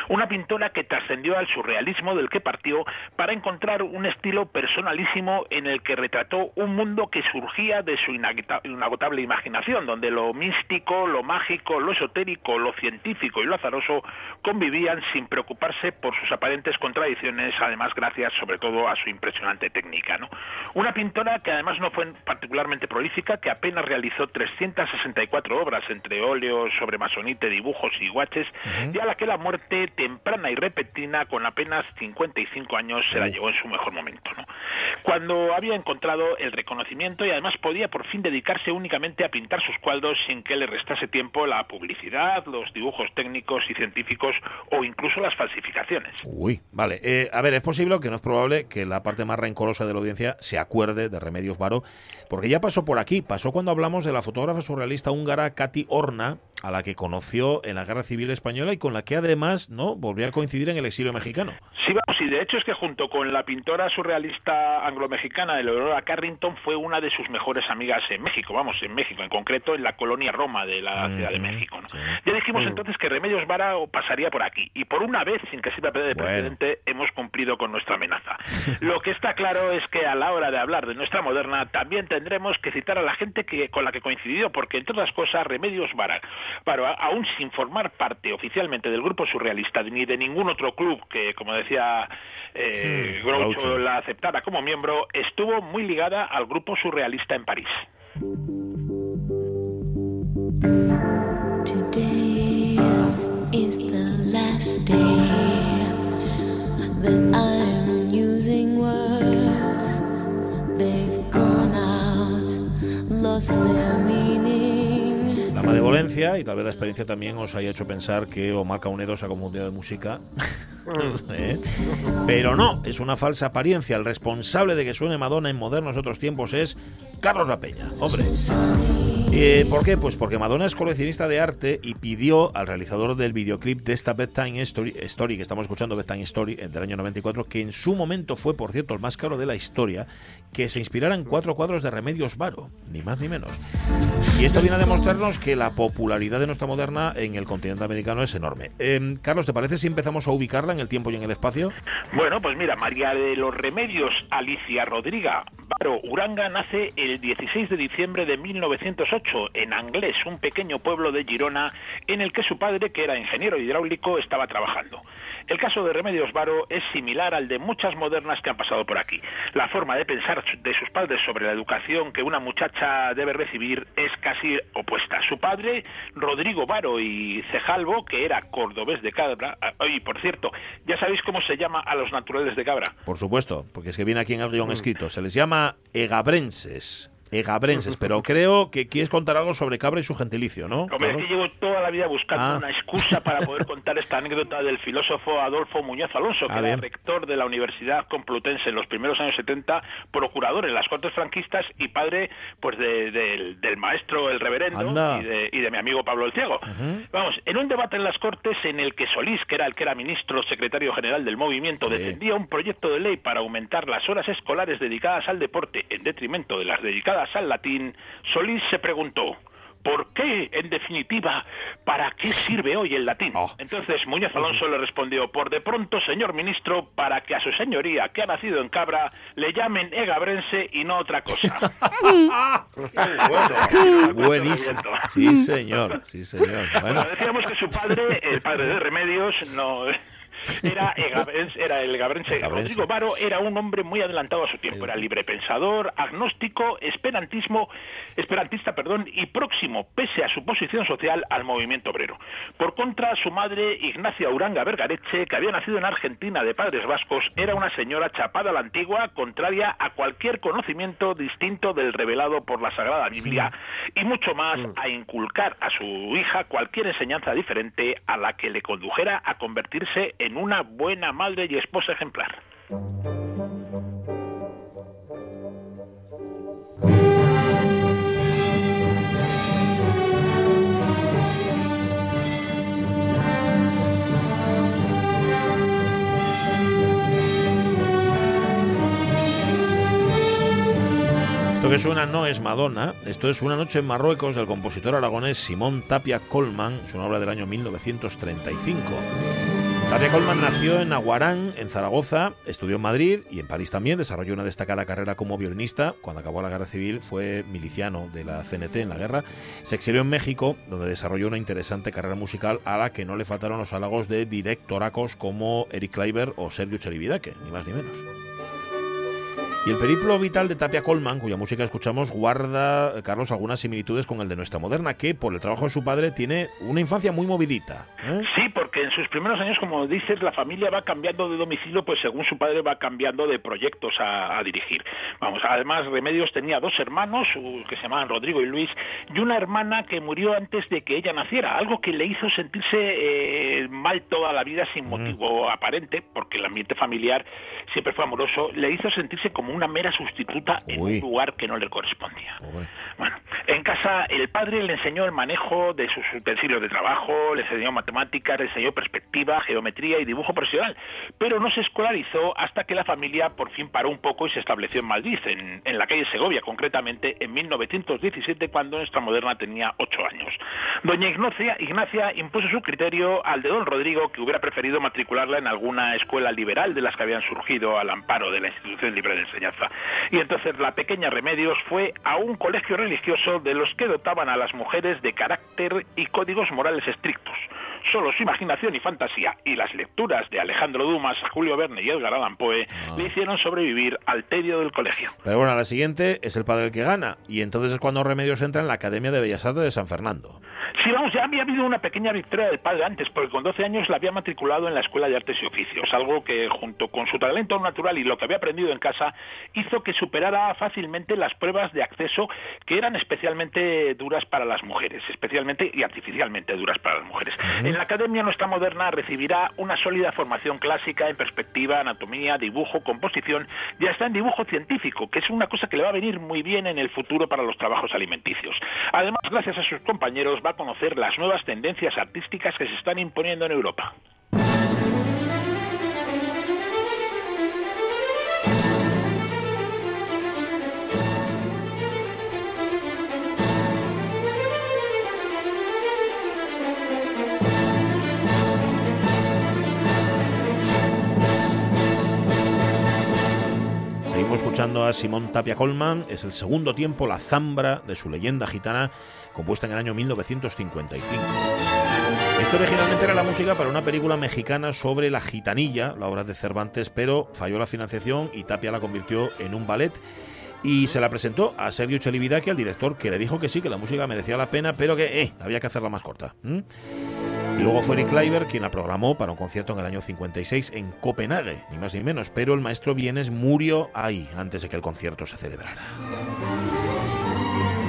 Una pintora que trascendió al surrealismo del que partió para encontrar un estilo personalísimo en el que retrató un mundo que surgía de su inagota- inagotable imaginación, donde lo místico, lo mágico, lo esotérico, lo científico y lo azaroso convivían sin preocuparse por sus aparentes contradicciones, además gracias sobre todo a su impresionante técnica. ¿no? Una pintora que además no fue particularmente prolífica, que apenas realizó 364 obras entre óleos sobre masonite, dibujos y guaches, y a la que la muerte temprana y repentina, con apenas 55 años, se la llevó en su mejor momento. ¿no? Cuando había encontrado el reconocimiento y además podía por fin dedicarse únicamente a pintar sus cuadros sin que le restase tiempo la publicidad, los dibujos técnicos y científicos o incluso las falsificaciones. Uy, vale. Eh, a ver, es posible, que no es probable, que la parte más rencorosa de la audiencia se acuerde de Remedios Varo, porque ya pasó por aquí. Pasó cuando hablamos de la fotógrafa surrealista húngara Katy Horna, a la que conoció en la Guerra Civil Española y con la que además no volvió a coincidir en el exilio mexicano. Sí, vamos, y de hecho es que junto con la pintora surrealista anglo-mexicana Eleonora Carrington fue una de sus mejores amigas en México, vamos, en México, en concreto en la colonia Roma de la Ciudad de México. ¿no? sí. Ya dijimos entonces que Remedios Vara pasaría por aquí, y por una vez, sin que sirva de Bueno. precedente, hemos cumplido con nuestra amenaza. Lo que está claro es que a la hora de hablar de nuestra moderna también tendremos que citar a la gente que con la que coincidió, porque entre otras cosas Remedios Vara, Varo, a- aún sin formar parte oficialmente del grupo surrealista ni de ningún otro club que, como decía eh, Sí, Groucho, Groucho. la aceptara como miembro, estuvo muy ligada al grupo surrealista en París. Today is the last day that I'm using words. They've gone out, lost their meaning. La malevolencia y tal vez la experiencia también os haya hecho pensar que Omar Caunedo se ha confundido de música. ¿Eh? Pero no, es una falsa apariencia. El responsable de que suene Madonna en modernos otros tiempos es Carlos La Peña. Hombre. Eh, ¿Por qué? Pues porque Madonna es coleccionista de arte y pidió al realizador del videoclip de esta Bedtime Story, Story que estamos escuchando, Bedtime Story, del año 94, que en su momento fue, por cierto, el más caro de la historia, que se inspirara en cuatro cuadros de Remedios Varo, ni más ni menos. Y esto viene a demostrarnos que la popularidad de nuestra moderna en el continente americano es enorme. Eh, Carlos, ¿te parece si empezamos a ubicarla en el tiempo y en el espacio? Bueno, pues mira, María de los Remedios Alicia Rodriga Varo Uranga nace el 16 de diciembre de 1908 en Anglés, un pequeño pueblo de Girona en el que su padre, que era ingeniero hidráulico, estaba trabajando. El caso de Remedios Varo es similar al de muchas modernas que han pasado por aquí. La forma de pensar de sus padres sobre la educación que una muchacha debe recibir es casi opuesta. Su padre, Rodrigo Varo y Cejalvo, que era cordobés de Cabra, ah, y por cierto, ¿ya sabéis cómo se llama a los naturales de Cabra? Por supuesto, porque es que viene aquí en el guion escrito. Se les llama egabrenses. Egabrenses, pero creo que quieres contar algo sobre Cabra y su gentilicio, ¿no? Hombre, es que llevo toda la vida buscando Ah. una excusa para poder contar esta anécdota del filósofo Adolfo Muñoz Alonso, que Ah, era rector de la Universidad Complutense en los primeros años 70, procurador en las Cortes franquistas y padre pues de- del- del maestro el reverendo y de, y de mi amigo Pablo el Ciego. Vamos, en un debate en las Cortes en el que Solís, que era el que era ministro secretario general del movimiento, Sí. defendía un proyecto de ley para aumentar las horas escolares dedicadas al deporte en detrimento de las dedicadas al latín, Solís se preguntó ¿Por qué, en definitiva, para qué sirve hoy el latín? Oh. Entonces Muñoz Alonso le respondió, por de pronto, señor ministro, para que a su señoría, que ha nacido en Cabra, le llamen egabrense y no otra cosa. Buenísimo. Sí, señor. Sí, señor. Bueno, Bueno, decíamos que su padre, el padre de Remedios, no era, era el gabrense. Rodrigo Varo era un hombre muy adelantado a su tiempo. Era librepensador, agnóstico, esperantismo, esperantista, perdón, y próximo, pese a su posición social, al movimiento obrero. Por contra, su madre, Ignacia Uranga Vergareche, que había nacido en Argentina de padres vascos, era una señora chapada a la antigua, contraria a cualquier conocimiento distinto del revelado por la Sagrada Biblia, y mucho más a inculcar a su hija cualquier enseñanza diferente a la que le condujera a convertirse en una buena madre y esposa ejemplar. Esto que suena no es Madonna, esto es Una noche en Marruecos del compositor aragonés Simón Tapia Colman, es una obra del año 1935. Tapia Colman nació en Aguarán, en Zaragoza, estudió en Madrid y en París también, desarrolló una destacada carrera como violinista. Cuando acabó la guerra civil fue miliciano de la CNT en la guerra. Se exilió en México, donde desarrolló una interesante carrera musical a la que no le faltaron los halagos de directoracos como Eric Kleiber o Sergio Cheribidache, ni más ni menos. Y el periplo vital de Tapia Colman, cuya música escuchamos, guarda, eh, Carlos, algunas similitudes con el de nuestra moderna, que por el trabajo de su padre tiene una infancia muy movidita. ¿eh? Sí, porque en sus primeros años, como dices, la familia va cambiando de domicilio, pues según su padre va cambiando de proyectos a, a dirigir. Vamos, además Remedios tenía dos hermanos, que se llamaban Rodrigo y Luis, y una hermana que murió antes de que ella naciera, algo que le hizo sentirse eh, mal toda la vida sin motivo aparente, porque el ambiente familiar siempre fue amoroso, le hizo sentirse como una mera sustituta en Uy. un lugar que no le correspondía. Bueno, en casa el padre le enseñó el manejo de sus utensilios de trabajo, le enseñó matemáticas, le enseñó perspectiva, geometría y dibujo profesional, pero no se escolarizó hasta que la familia por fin paró un poco y se estableció en Madrid, en, en la calle Segovia concretamente, en 1917 cuando nuestra moderna tenía ocho años. Doña Ignacia, Ignacia impuso su criterio al de don Rodrigo, que hubiera preferido matricularla en alguna escuela liberal de las que habían surgido al amparo de la institución libre de enseñanza. Y entonces la pequeña Remedios fue a un colegio religioso de los que dotaban a las mujeres de carácter y códigos morales estrictos. Solo su imaginación y fantasía y las lecturas de Alejandro Dumas, Julio Verne y Edgar Allan Poe le hicieron sobrevivir al tedio del colegio. Pero bueno, la siguiente es el padre el que gana, y entonces es cuando Remedios entra en la Academia de Bellas Artes de San Fernando. Sí, vamos, ya había habido una pequeña victoria del padre antes, porque con 12 años la había matriculado en la Escuela de Artes y Oficios, algo que junto con su talento natural y lo que había aprendido en casa hizo que superara fácilmente las pruebas de acceso que eran especialmente duras para las mujeres, especialmente y artificialmente duras para las mujeres. En la Academia Nuestra Moderna recibirá una sólida formación clásica en perspectiva, anatomía, dibujo, composición y hasta en dibujo científico, que es una cosa que le va a venir muy bien en el futuro para los trabajos alimenticios. Además, gracias a sus compañeros, va a conocer las nuevas tendencias artísticas que se están imponiendo en Europa. Escuchando a Simón Tapia Colman, es el segundo tiempo, la zambra de su leyenda gitana, compuesta en el año 1955. Esto originalmente era la música para una película mexicana sobre la gitanilla, la obra de Cervantes, pero falló la financiación y Tapia la convirtió en un ballet y se la presentó a Sergio Chelividaki, al director, que le dijo que sí, que la música merecía la pena, pero que eh, había que hacerla más corta. Y luego fue Eric Kleiber quien la programó para un concierto en el año 56 en Copenhague, ni más ni menos, pero el maestro Vienes murió ahí antes de que el concierto se celebrara.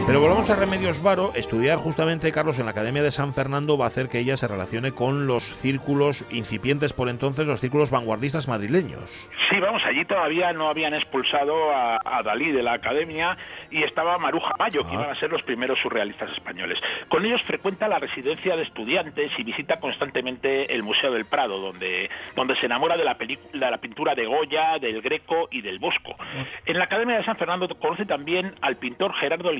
Pero volvamos a Remedios Varo. Estudiar justamente, Carlos, en la Academia de San Fernando va a hacer que ella se relacione con los círculos incipientes por entonces, los círculos vanguardistas madrileños. Sí, vamos, allí todavía no habían expulsado a, a Dalí de la academia y estaba Maruja Mayo, que Ah. iban a ser los primeros surrealistas españoles. Con ellos frecuenta la residencia de estudiantes y visita constantemente el Museo del Prado, donde, donde se enamora de la, de la pintura de Goya, del Greco y del Bosco. En la Academia de San Fernando conoce también al pintor Gerardo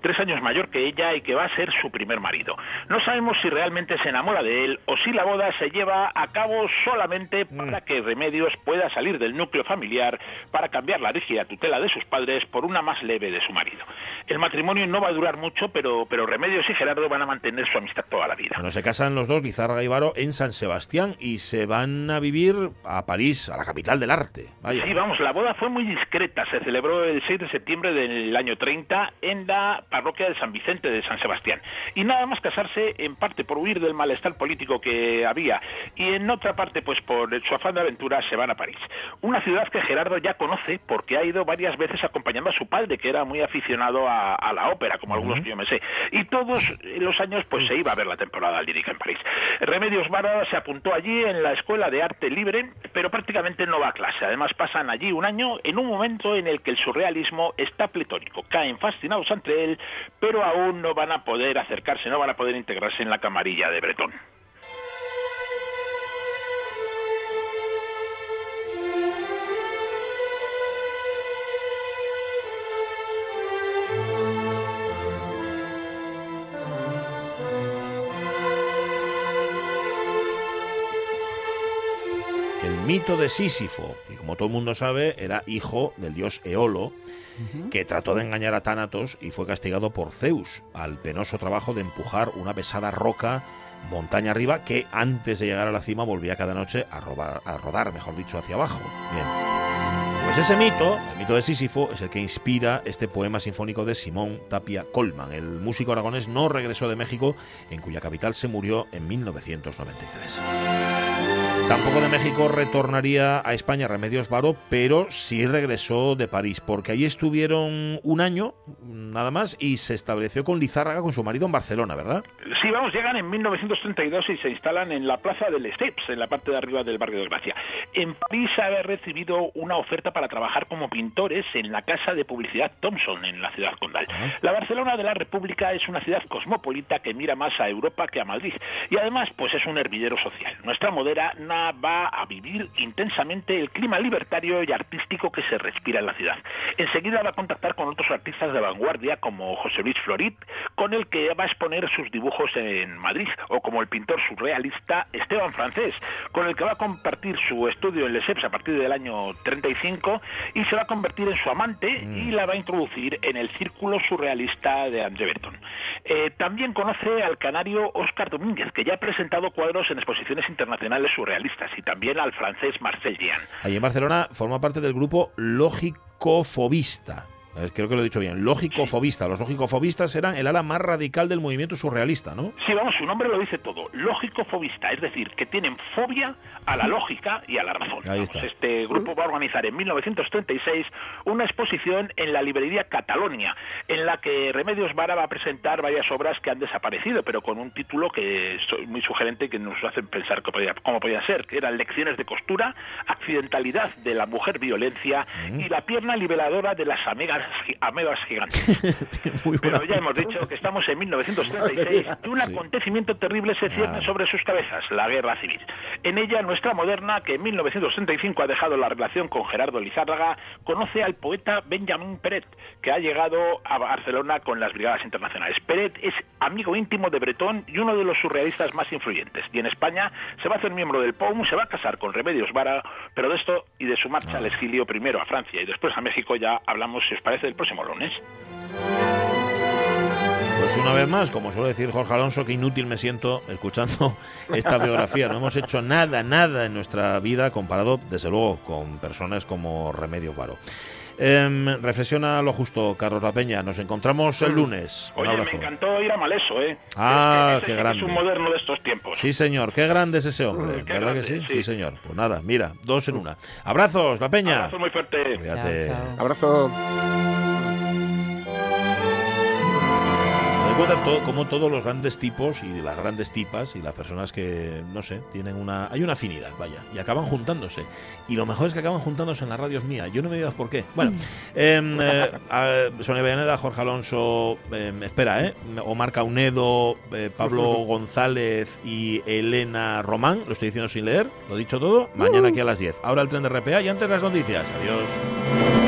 Tres años mayor que ella y que va a ser su primer marido. No sabemos si realmente se enamora de él o si la boda se lleva a cabo solamente para que Remedios pueda salir del núcleo familiar para cambiar la rígida tutela de sus padres por una más leve de su marido. El matrimonio no va a durar mucho, pero, pero Remedios y Gerardo van a mantener su amistad toda la vida. Bueno, se casan los dos, Lizárraga y Varo, en San Sebastián y se van a vivir a París, a la capital del arte. Vaya. Sí, vamos, la boda fue muy discreta. Se celebró el 6 de septiembre del año 30 en la parroquia de San Vicente de San Sebastián. Y nada más casarse, en parte por huir del malestar político que había y en otra parte, pues por su afán de aventura, se van a París. Una ciudad que Gerardo ya conoce porque ha ido varias veces acompañando a su padre, que era muy aficionado a, a la ópera, como algunos que yo me sé. Y todos los años, pues se iba a ver la temporada lírica en París. Remedios Vara se apuntó allí en la Escuela de Arte Libre, pero prácticamente no va a clase. Además, pasan allí un año en un momento en el que el surrealismo está pletórico. Caen fascinados ante él, pero aún no van a poder acercarse, no van a poder integrarse en la camarilla de Bretón. Mito de Sísifo, que como todo el mundo sabe, era hijo del dios Eolo, que trató de engañar a Tánatos y fue castigado por Zeus al penoso trabajo de empujar una pesada roca montaña arriba que antes de llegar a la cima volvía cada noche a, robar- a rodar, mejor dicho, hacia abajo. Bien. Pues ese mito, el mito de Sísifo, es el que inspira este poema sinfónico de Simón Tapia Colman. El músico aragonés no regresó de México, en cuya capital se murió en 1993. Tampoco de México retornaría a España Remedios Varo, pero sí regresó de París, porque allí estuvieron un año, nada más, y se estableció con Lizárraga, con su marido en Barcelona, ¿verdad? Sí, vamos, llegan en 1932 y se instalan en la Plaza del Steps, en la parte de arriba del barrio de Gracia. En París ha recibido una oferta para trabajar como pintores en la casa de publicidad Thomson, en la ciudad condal. La Barcelona de la República es una ciudad cosmopolita que mira más a Europa que a Madrid. Y además, pues es un hervidero social. Nuestra va a vivir intensamente el clima libertario y artístico que se respira en la ciudad. Enseguida va a contactar con otros artistas de vanguardia como José Luis Florit, con el que va a exponer sus dibujos en Madrid, o como el pintor surrealista Esteban Francés, con el que va a compartir su estudio en Lesseps a partir del año 35 y se va a convertir en su amante y la va a introducir en el círculo surrealista de André Breton. Eh, también conoce al canario Óscar Domínguez, que ya ha presentado cuadros en exposiciones internacionales surrealistas, y también al francés Marcel Jean. Allí en Barcelona forma parte del grupo Lógico-Fobista. Creo que lo he dicho bien. Lógico-fobista. Los lógico-fobistas eran el ala más radical del movimiento surrealista, ¿no? Sí, vamos, su nombre lo dice todo. Lógico-fobista, es decir, que tienen fobia a la lógica y a la razón. Ahí Vamos, está. Este grupo va a organizar en 1936 una exposición en la librería Catalonia, en la que Remedios Vara va a presentar varias obras que han desaparecido, pero con un título que es muy sugerente que nos hace pensar que podía- cómo podía ser, que eran Lecciones de costura, Accidentalidad de la mujer violencia y la pierna liberadora de las amigas, amebas gigantes. Muy Pero ya hemos dicho que estamos en 1936 y un Sí. acontecimiento terrible se cierne Ah. sobre sus cabezas, la guerra civil. En ella, nuestra moderna, que en 1935 ha dejado la relación con Gerardo Lizárraga, conoce al poeta Benjamin Peret, que ha llegado a Barcelona con las Brigadas Internacionales. Peret es amigo íntimo de Bretón y uno de los surrealistas más influyentes. Y en España se va a hacer miembro del POUM, se va a casar con Remedios Vara, pero de esto y de su marcha al exilio primero a Francia y después a México ya hablamos, si os parece, el próximo lunes. Pues una vez más, como suele decir Jorge Alonso, que inútil me siento escuchando esta biografía. No hemos hecho nada, nada en nuestra vida comparado, desde luego, con personas como Remedio Varo. Em, reflexiona lo justo, Carlos La Peña. Nos encontramos el lunes. Un Oye, me abrazo. encantó ir a Maleso, ¿eh? Ah, Ese- ese qué sí que grande. Es un moderno de estos tiempos. Sí, señor. Qué grande es ese hombre. Qué ¿Verdad que grande, sí? sí. Sí, señor. Pues nada, mira, dos en una. Abrazos, La Peña. Abrazo muy fuerte. Cuídate. Chao, chao. Abrazo. Cuenta to- como todos los grandes tipos y las grandes tipas y las personas que, no sé, tienen una... Hay una afinidad, vaya, y acaban juntándose. Y lo mejor es que acaban juntándose en la radio es mía. Yo no me digas por qué. Bueno, em, eh, Sonia Villaneda, Jorge Alonso, em, espera, ¿eh? Omar Caunedo, eh, Pablo González y Elena Román, lo estoy diciendo sin leer, lo he dicho todo, mañana aquí a las 10. Ahora el tren de RPA y antes las noticias. Adiós.